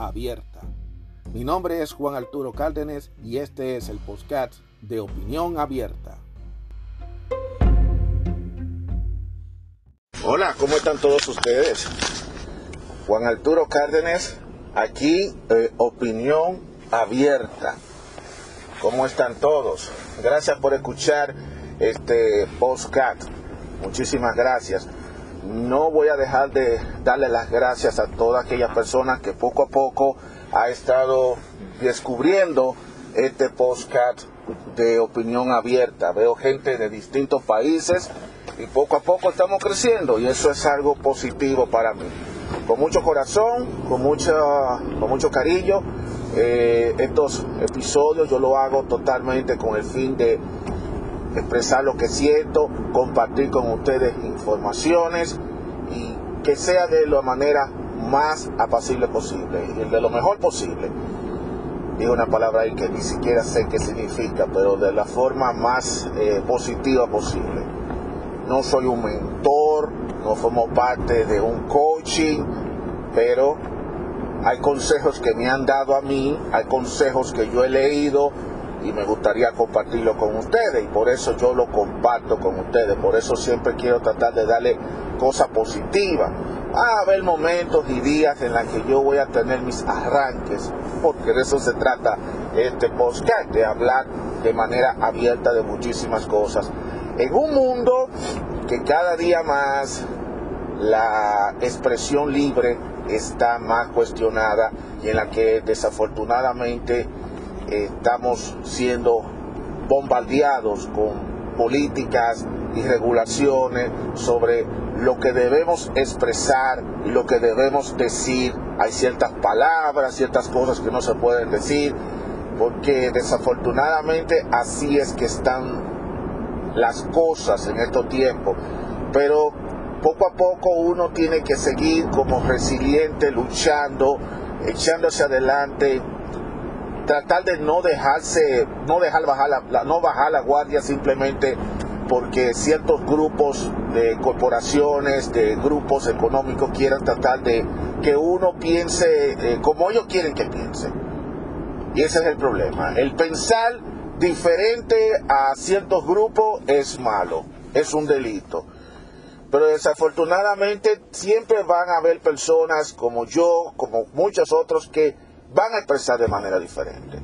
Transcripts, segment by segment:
abierta. Mi nombre es Juan Arturo Cárdenas y este es el podcast de Opinión Abierta. Hola, ¿cómo están todos ustedes? Juan Arturo Cárdenas, aquí eh, Opinión Abierta. ¿Cómo están todos? Gracias por escuchar este podcast. Muchísimas gracias. No voy a dejar de darle las gracias a todas aquellas personas que poco a poco ha estado descubriendo este podcast de opinión abierta. Veo gente de distintos países y poco a poco estamos creciendo y eso es algo positivo para mí. Con mucho corazón, con, mucha, con mucho cariño, eh, estos episodios yo lo hago totalmente con el fin de expresar lo que siento, compartir con ustedes informaciones y que sea de la manera más apacible posible y de lo mejor posible. Digo una palabra ahí que ni siquiera sé qué significa, pero de la forma más eh, positiva posible. No soy un mentor, no formo parte de un coaching, pero hay consejos que me han dado a mí, hay consejos que yo he leído, y me gustaría compartirlo con ustedes y por eso yo lo comparto con ustedes, por eso siempre quiero tratar de darle cosas positivas. Va a haber momentos y días en los que yo voy a tener mis arranques, porque de eso se trata este podcast, de hablar de manera abierta de muchísimas cosas. En un mundo que cada día más la expresión libre está más cuestionada y en la que desafortunadamente estamos siendo bombardeados con políticas y regulaciones sobre lo que debemos expresar y lo que debemos decir. Hay ciertas palabras, ciertas cosas que no se pueden decir, porque desafortunadamente así es que están las cosas en estos tiempos. Pero poco a poco uno tiene que seguir como resiliente, luchando, echándose adelante, tratar de no dejarse, no dejar bajar la, no bajar guardia simplemente porque ciertos grupos de corporaciones, de grupos económicos quieran tratar de que uno piense eh, como ellos quieren que piense. Y ese es el problema. El pensar diferente a ciertos grupos es malo, es un delito. Pero desafortunadamente siempre van a haber personas como yo, como muchos otros, que van a expresar de manera diferente.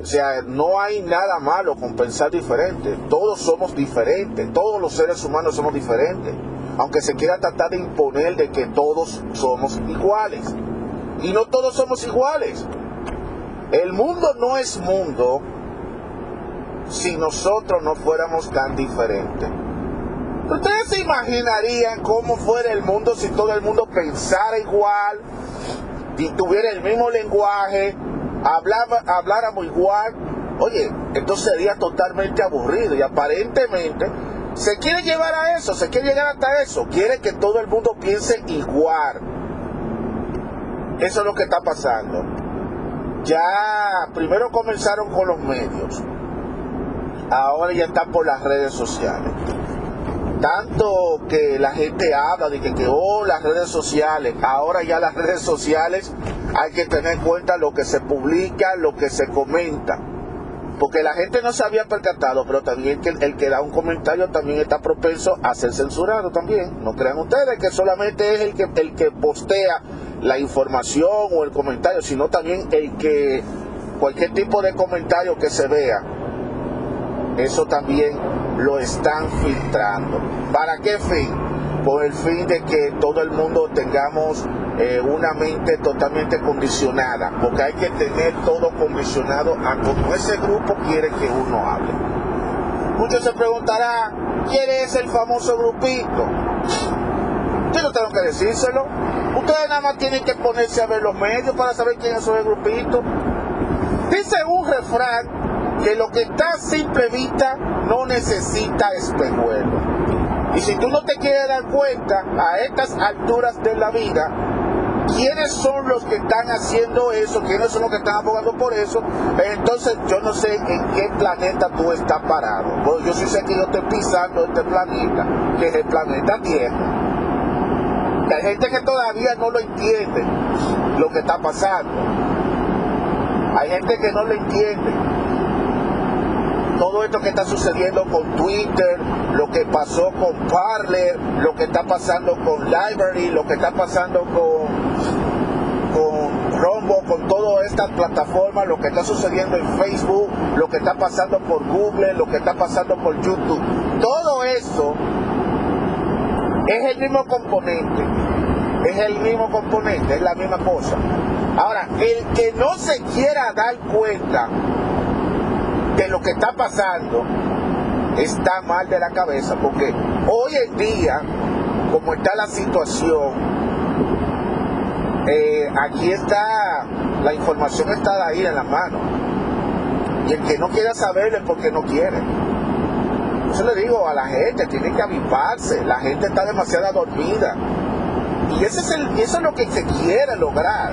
O sea, no hay nada malo con pensar diferente. Todos somos diferentes. Todos los seres humanos somos diferentes. Aunque se quiera tratar de imponer de que todos somos iguales. Y no todos somos iguales. El mundo no es mundo si nosotros no fuéramos tan diferentes. ¿Ustedes se imaginarían cómo fuera el mundo si todo el mundo pensara igual, y tuviera el mismo lenguaje, hablaba, habláramos igual, oye, esto sería totalmente aburrido. Y aparentemente se quiere llevar a eso, se quiere llegar hasta eso, quiere que todo el mundo piense igual. Eso es lo que está pasando. Ya primero comenzaron con los medios, ahora ya están por las redes sociales tanto que la gente habla de que, oh, las redes sociales, ahora ya las redes sociales hay que tener en cuenta lo que se publica, lo que se comenta. Porque la gente no se había percatado, pero también que el que da un comentario también está propenso a ser censurado también. No crean ustedes que solamente es el que, el que postea la información o el comentario, sino también el que cualquier tipo de comentario que se vea, eso también lo están filtrando. ¿Para qué fin? Por el fin de que todo el mundo tengamos eh, una mente totalmente condicionada, porque hay que tener todo condicionado a como ese grupo quiere que uno hable. Muchos se preguntarán, ¿quién es el famoso grupito? Yo no tengo que decírselo. Ustedes nada más tienen que ponerse a ver los medios para saber quién es el grupito. Dice un refrán que lo que está a simple vista no necesita espejuelo. Y si tú no te quieres dar cuenta a estas alturas de la vida, quiénes son los que están haciendo eso, quiénes son los que están abogando por eso, entonces yo no sé en qué planeta tú estás parado. Yo sí sé que yo estoy pisando este planeta, que es el planeta Tierra. Hay gente que todavía no lo entiende lo que está pasando. Hay gente que no lo entiende todo esto que está sucediendo con Twitter, lo que pasó con Parler, lo que está pasando con Library, lo que está pasando con, con Rombo, con todas estas plataformas, lo que está sucediendo en Facebook, lo que está pasando por Google, lo que está pasando por YouTube. Todo eso es el mismo componente, es el mismo componente, es la misma cosa. Ahora, el que no se quiera dar cuenta lo que está pasando está mal de la cabeza, porque hoy en día, como está la situación, eh, aquí está, la información está ahí en la mano. Y el que no quiera saberlo es porque no quiere. Eso le digo a la gente, tiene que avivarse, la gente está demasiado dormida. Y eso es, el, eso es lo que se quiere lograr.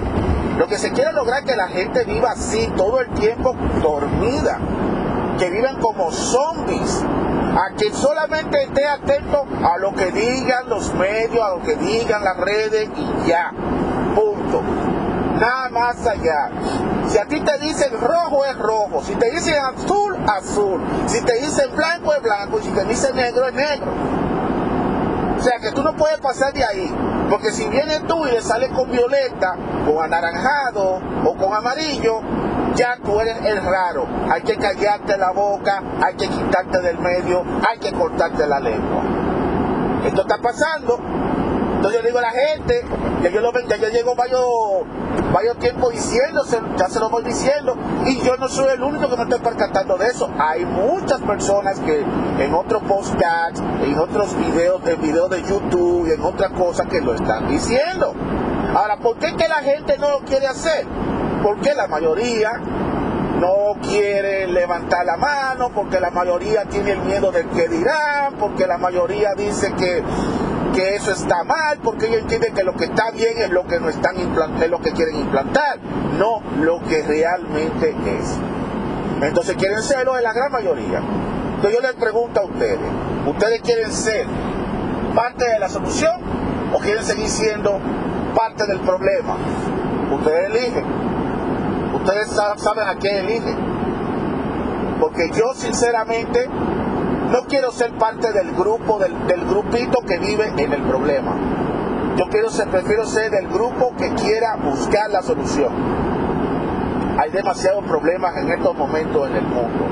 Lo que se quiere lograr es que la gente viva así, todo el tiempo dormida que viven como zombies, a que solamente esté atento a lo que digan los medios, a lo que digan las redes y ya, punto. Nada más allá. Si a ti te dicen rojo es rojo, si te dicen azul, azul, si te dicen blanco es blanco y si te dicen negro es negro. O sea que tú no puedes pasar de ahí. Porque si vienes tú y le sales con violeta, con anaranjado o con amarillo, ya tú eres el raro. Hay que callarte la boca, hay que quitarte del medio, hay que cortarte la lengua. Esto está pasando. Entonces yo digo a la gente, que yo lo ven, ya yo llego varios, varios tiempos diciéndose, ya se lo voy diciendo, y yo no soy el único que me estoy percatando de eso. Hay muchas personas que en otros podcasts, en otros videos, en videos de YouTube y en otras cosas que lo están diciendo. Ahora, ¿por qué que la gente no lo quiere hacer? Porque la mayoría no quiere levantar la mano, porque la mayoría tiene el miedo del que dirán, porque la mayoría dice que, que eso está mal, porque ellos entienden que lo que está bien es lo que no están es lo que quieren implantar, no lo que realmente es. Entonces quieren serlo en la gran mayoría. Entonces yo les pregunto a ustedes, ¿ustedes quieren ser parte de la solución o quieren seguir siendo parte del problema? Ustedes eligen. Ustedes saben a quién eligen. Porque yo sinceramente no quiero ser parte del grupo, del, grupito que vive en el problema. Yo quiero ser, prefiero ser del grupo que quiera buscar la solución. Hay demasiados problemas en estos momentos en el mundo.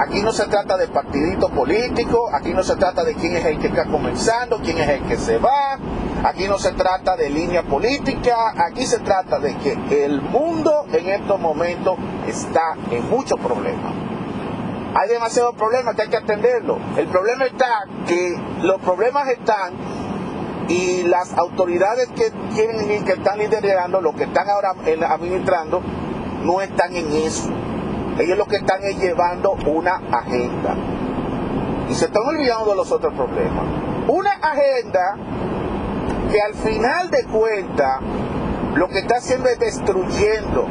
Aquí no se trata de partidito político, aquí no se trata de quién es el que está comenzando, quién es el que se va, aquí no se trata de línea política, aquí se trata de que el mundo en estos momentos está en muchos problemas. Hay demasiados problemas que hay que atenderlo. El problema está que los problemas están y las autoridades que tienen que están liderando, los que están ahora administrando, no están en eso. Ellos lo que están es llevando una agenda. Y se están olvidando de los otros problemas. Una agenda que al final de cuentas lo que está haciendo es destruyendo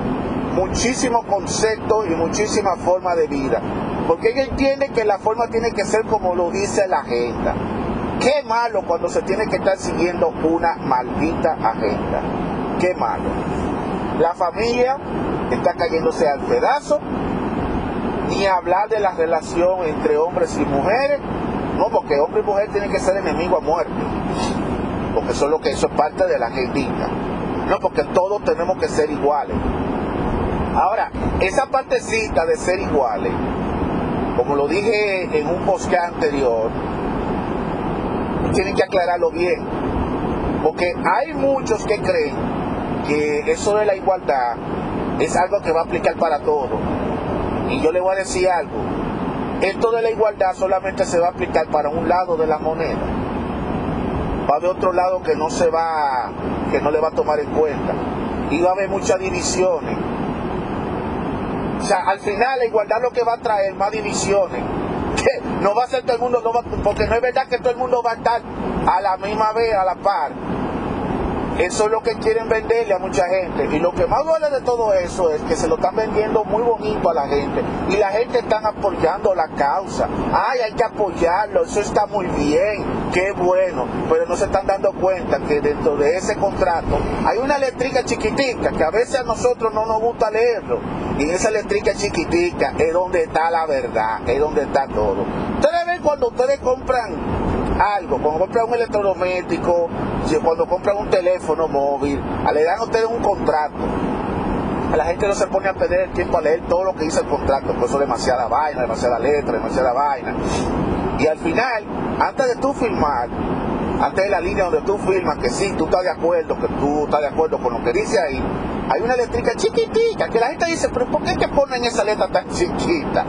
muchísimos conceptos y muchísimas formas de vida. Porque ellos entienden que la forma tiene que ser como lo dice la agenda. Qué malo cuando se tiene que estar siguiendo una maldita agenda. Qué malo. La familia está cayéndose al pedazo ni hablar de la relación entre hombres y mujeres, no, porque hombre y mujer tienen que ser enemigos a muerte, porque eso es lo que eso es parte de la agendita, no, porque todos tenemos que ser iguales. Ahora, esa partecita de ser iguales, como lo dije en un post anterior, tienen que aclararlo bien, porque hay muchos que creen que eso de la igualdad es algo que va a aplicar para todos y yo le voy a decir algo, esto de la igualdad solamente se va a aplicar para un lado de la moneda. va a haber otro lado que no se va, que no le va a tomar en cuenta. Y va a haber muchas divisiones. Sea, al final la igualdad lo que va a traer más divisiones. No va a ser todo el mundo, no va, porque no es verdad que todo el mundo va a estar a la misma vez, a la par. Eso es lo que quieren venderle a mucha gente. Y lo que más duele de todo eso es que se lo están vendiendo muy bonito a la gente. Y la gente está apoyando la causa. Ay, hay que apoyarlo, eso está muy bien, qué bueno. Pero no se están dando cuenta que dentro de ese contrato hay una letrica chiquitica que a veces a nosotros no nos gusta leerlo. Y esa letrica chiquitica es donde está la verdad, es donde está todo. Ustedes ven cuando ustedes compran algo, cuando compran un electrodoméstico, cuando compran un teléfono móvil, le dan a ustedes un contrato. La gente no se pone a perder el tiempo a leer todo lo que dice el contrato, por eso demasiada vaina, demasiada letra, demasiada vaina. Y al final, antes de tú firmar, antes de la línea donde tú firmas que sí, tú estás de acuerdo, que tú estás de acuerdo con lo que dice ahí, hay una letrica chiquitita que la gente dice, pero ¿por qué te ponen esa letra tan chiquita?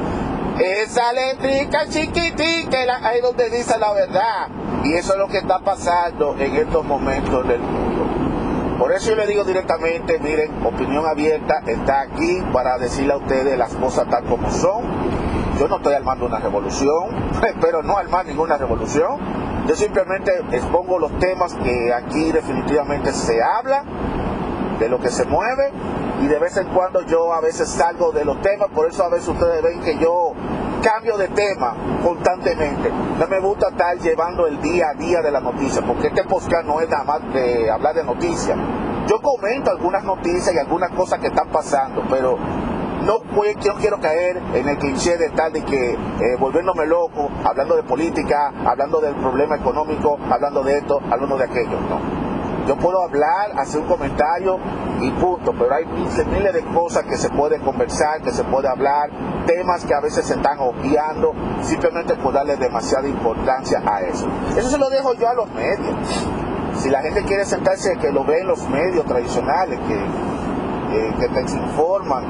Esa letrica chiquitica ahí donde dice la verdad. Y eso es lo que está pasando en estos momentos del mundo. Por eso yo le digo directamente, miren, opinión abierta está aquí para decirle a ustedes las cosas tal como son. Yo no estoy armando una revolución, pero no armar ninguna revolución. Yo simplemente expongo los temas que aquí definitivamente se habla, de lo que se mueve y de vez en cuando yo a veces salgo de los temas, por eso a veces ustedes ven que yo cambio de tema constantemente. No me gusta estar llevando el día a día de la noticia, porque este podcast no es nada más de hablar de noticias. Yo comento algunas noticias y algunas cosas que están pasando, pero no, yo quiero caer en el cliché de tal de que eh, volviéndome loco, hablando de política, hablando del problema económico, hablando de esto, hablando de aquello, no. Yo puedo hablar, hacer un comentario y punto, pero hay miles, de cosas que se puede conversar, que se puede hablar, temas que a veces se están obviando, simplemente por darle demasiada importancia a eso. Eso se lo dejo yo a los medios. Si la gente quiere sentarse, que lo ve en los medios tradicionales, que, eh, que te informan,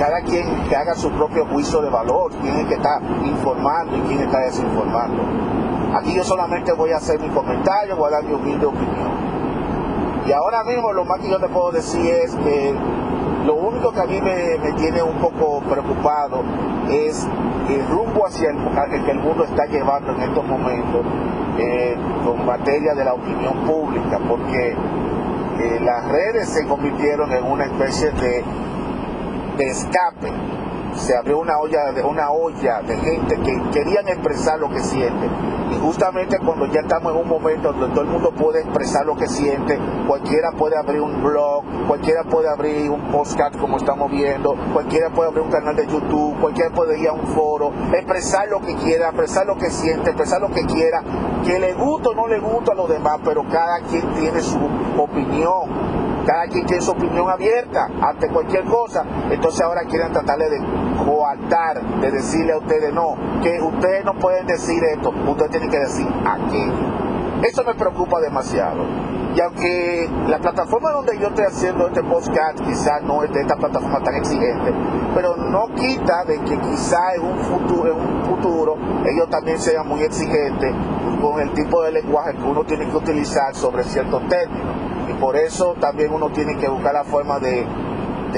cada quien que haga su propio juicio de valor, quién es que está informando y quién está desinformando. Aquí yo solamente voy a hacer mi comentario, voy a dar mi humilde opinión. Y ahora mismo lo más que yo te puedo decir es que lo único que a mí me, tiene un poco preocupado es el rumbo hacia el, que el mundo está llevando en estos momentos eh, con materia de la opinión pública, porque eh, las redes se convirtieron en una especie de, de escape se abrió una olla de una olla de gente que querían expresar lo que siente y justamente cuando ya estamos en un momento donde todo el mundo puede expresar lo que siente cualquiera puede abrir un blog cualquiera puede abrir un podcast como estamos viendo cualquiera puede abrir un canal de YouTube cualquiera puede ir a un foro expresar lo que quiera expresar lo que siente expresar lo que quiera que le guste o no le gusta a los demás pero cada quien tiene su opinión cada quien tiene su opinión abierta ante cualquier cosa, entonces ahora quieren tratarle de coartar, de decirle a ustedes no, que ustedes no pueden decir esto, ustedes tienen que decir aquello. Eso me preocupa demasiado. Y aunque la plataforma donde yo estoy haciendo este podcast quizás no es de esta plataforma tan exigente, pero no quita de que quizás en un futuro, en un futuro ellos también sean muy exigentes con el tipo de lenguaje que uno tiene que utilizar sobre ciertos términos. Por eso también uno tiene que buscar la forma de,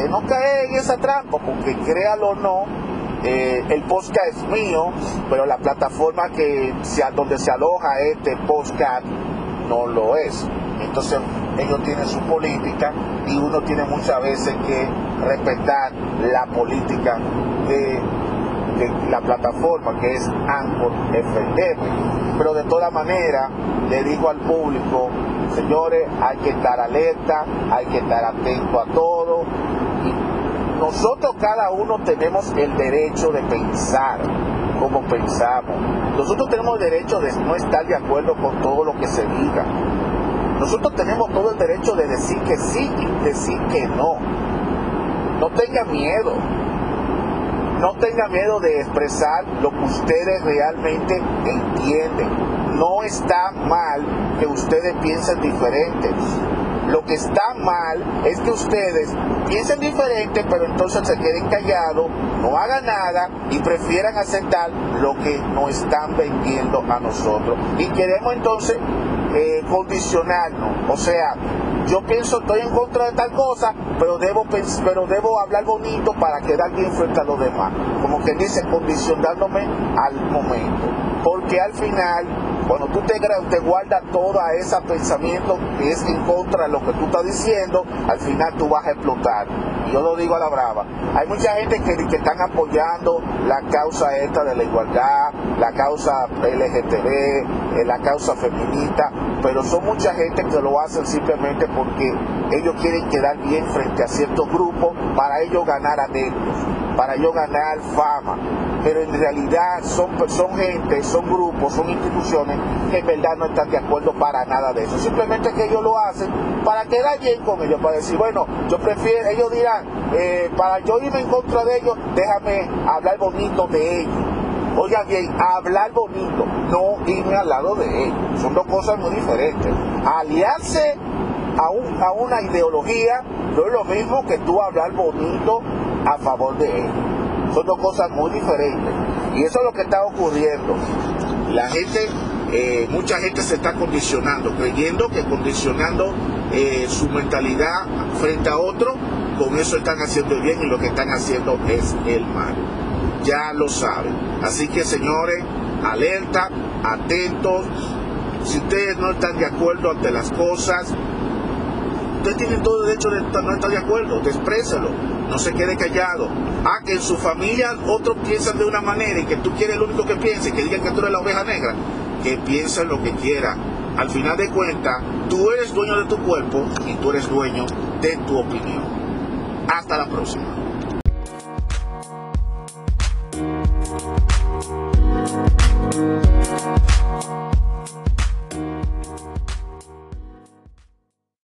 no caer en esa trampa, porque créalo o no, eh, el podcast es mío, pero la plataforma que donde se aloja este podcast no lo es. Entonces ellos tienen su política y uno tiene muchas veces que respetar la política de, la plataforma que es Anchor FM. Pero de toda manera le digo al público Señores, hay que estar alerta, hay que estar atento a todo. nosotros cada uno tenemos el derecho de pensar como pensamos. Nosotros tenemos el derecho de no estar de acuerdo con todo lo que se diga. Nosotros tenemos todo el derecho de decir que sí y decir que no. No tenga miedo. No tenga miedo de expresar lo que ustedes realmente entienden no está mal que ustedes piensen diferente. Lo que está mal es que ustedes piensen diferente, pero entonces se queden callados, no hagan nada y prefieran aceptar lo que nos están vendiendo a nosotros. Y queremos entonces eh, condicionarnos. O sea, yo pienso, estoy en contra de tal cosa, pero debo, pero debo hablar bonito para quedar bien frente a los demás. Como que dice, condicionándome al momento. Porque al final cuando tú te, te guardas todo ese pensamiento que es en contra de lo que tú estás diciendo, al final tú vas a explotar. Yo lo digo a la brava. Hay mucha gente que, que están apoyando la causa esta de la igualdad, la causa LGTB, eh, la causa feminista, pero son mucha gente que lo hacen simplemente porque ellos quieren quedar bien frente a ciertos grupos para ellos ganar adeptos, para ellos ganar fama pero en realidad son, son gente, son grupos, son instituciones que en verdad no están de acuerdo para nada de eso. Simplemente que ellos lo hacen para quedar bien con ellos, para decir, bueno, yo prefiero, ellos dirán, eh, para yo irme en contra de ellos, déjame hablar bonito de ellos. Oiga bien, hablar bonito, no irme al lado de ellos. Son dos cosas muy diferentes. Aliarse a, un, a una ideología no es lo mismo que tú hablar bonito a favor de ellos. Son dos cosas muy diferentes. Y eso es lo que está ocurriendo. La gente, eh, mucha gente se está condicionando, creyendo que condicionando eh, su mentalidad frente a otro, con eso están haciendo el bien y lo que están haciendo es el mal. Ya lo saben. Así que señores, alerta, atentos. Si ustedes no están de acuerdo ante las cosas, ustedes tienen todo el derecho de no estar de acuerdo, despréselo no se quede callado. Ah, que en su familia otros piensan de una manera y que tú quieres el único que piense, que digan que tú eres la oveja negra, que piensen lo que quiera. Al final de cuentas, tú eres dueño de tu cuerpo y tú eres dueño de tu opinión. Hasta la próxima.